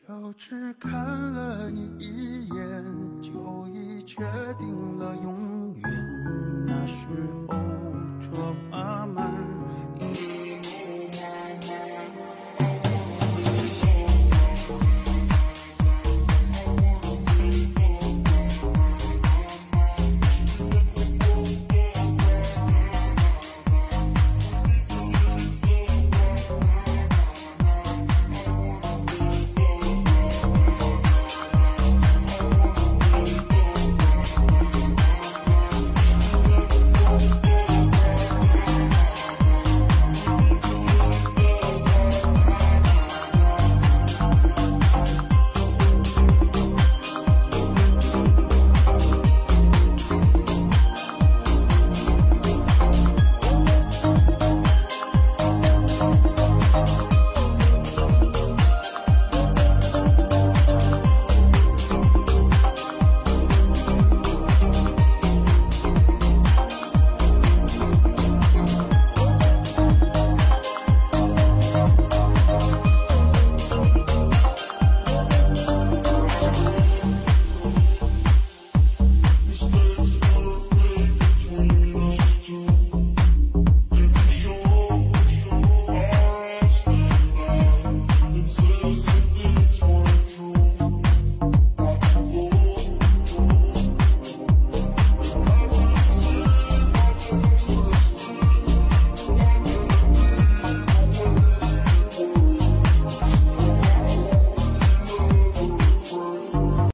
就只看了你一眼，就已决定了永远。